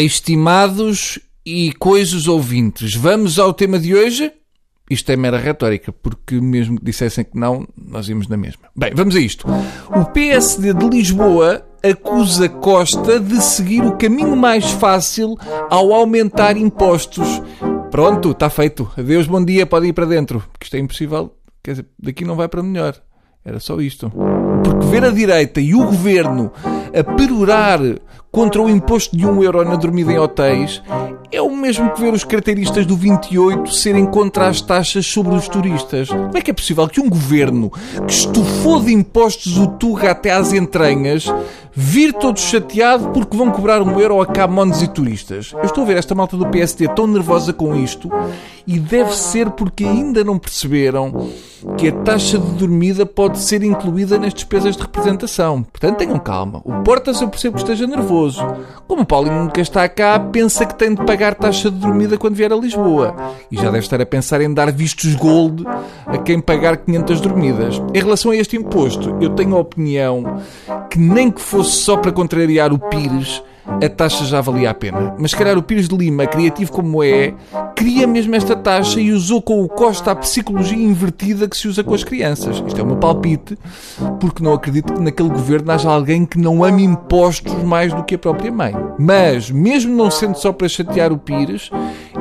Estimados e coisos ouvintes, vamos ao tema de hoje? Isto é mera retórica, porque mesmo que dissessem que não, nós íamos na mesma. Bem, vamos a isto. O PSD de Lisboa acusa Costa de seguir o caminho mais fácil ao aumentar impostos. Pronto, está feito. Adeus, bom dia, pode ir para dentro. Porque isto é impossível. Quer dizer, daqui não vai para melhor. Era só isto. Porque ver a direita e o governo a perorar contra o imposto de 1 euro na dormida em hotéis é o mesmo que ver os carteiristas do 28 serem contra as taxas sobre os turistas. Como é que é possível que um governo que estufou de impostos o Tuga até às entranhas vir todo chateado porque vão cobrar um euro a camões e turistas? Eu estou a ver esta malta do PSD tão nervosa com isto e deve ser porque ainda não perceberam que a taxa de dormida pode ser incluída nas despesas de representação. Portanto, tenham calma. O Portas eu percebo que esteja nervoso. Como o Paulinho nunca está cá, pensa que tem de pagar taxa de dormida quando vier a Lisboa. E já deve estar a pensar em dar vistos gold a quem pagar 500 dormidas. Em relação a este imposto, eu tenho a opinião que nem que fosse só para contrariar o Pires, a taxa já valia a pena. Mas se calhar o Pires de Lima, criativo como é, queria mesmo esta taxa e usou com o Costa a psicologia invertida que se usa com as crianças. Isto é meu palpite, porque não acredito que naquele governo haja alguém que não ame impostos mais do que a própria mãe. Mas, mesmo não sendo só para chatear o Pires,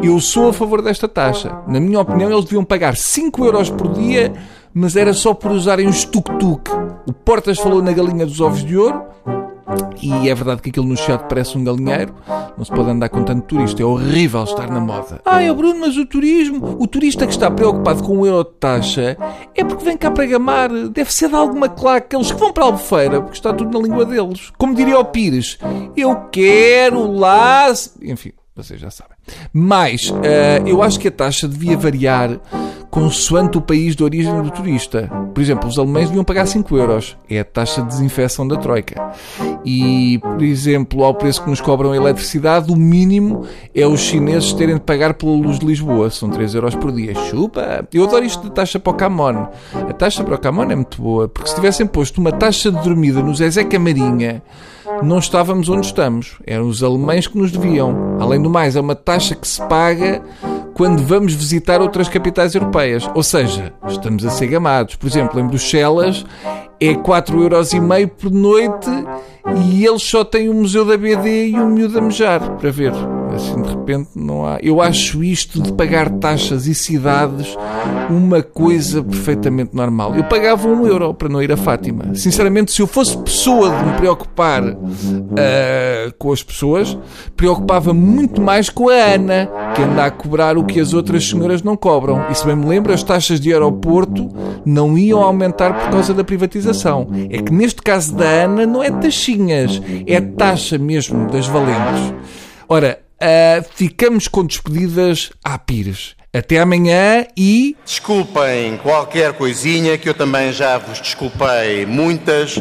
eu sou a favor desta taxa. Na minha opinião, eles deviam pagar 5 euros por dia, mas era só por usarem os tuk-tuk. O Portas falou na galinha dos ovos de ouro, e é verdade que aquilo no chat parece um galinheiro. Não se pode andar com tanto turista. É horrível estar na moda. Ah, é Bruno, mas o turismo. O turista que está preocupado com o euro de taxa é porque vem cá para gamar. Deve ser de alguma claque. Aqueles que vão para a albufeira, porque está tudo na língua deles. Como diria o Pires, eu quero lá. Enfim, vocês já sabem. Mas uh, eu acho que a taxa devia variar consoante o país de origem do turista. Por exemplo, os alemães deviam pagar 5 euros. É a taxa de desinfecção da Troika. E, por exemplo, ao preço que nos cobram a eletricidade, o mínimo é os chineses terem de pagar pela luz de Lisboa. São 3 euros por dia. Chupa! Eu adoro isto de taxa para o Camon. A taxa para o Camon é muito boa, porque se tivessem posto uma taxa de dormida no Zezé Camarinha, não estávamos onde estamos. Eram os alemães que nos deviam. Além do mais, é uma taxa que se paga quando vamos visitar outras capitais europeias. Ou seja, estamos a ser gamados. Por exemplo, em Bruxelas é 4,5€ por noite e eles só têm o Museu da BD e o Miúdo a Mejar para ver. Assim, de repente, não há. Eu acho isto de pagar taxas e cidades uma coisa perfeitamente normal. Eu pagava um euro para não ir a Fátima. Sinceramente, se eu fosse pessoa de me preocupar uh, com as pessoas, preocupava muito mais com a Ana, que anda a cobrar o que as outras senhoras não cobram. E se bem me lembro, as taxas de aeroporto não iam aumentar por causa da privatização. É que neste caso da Ana não é taxinhas, é taxa mesmo das valentes. Ora, uh, ficamos com despedidas à Pires. Até amanhã e. Desculpem qualquer coisinha que eu também já vos desculpei muitas.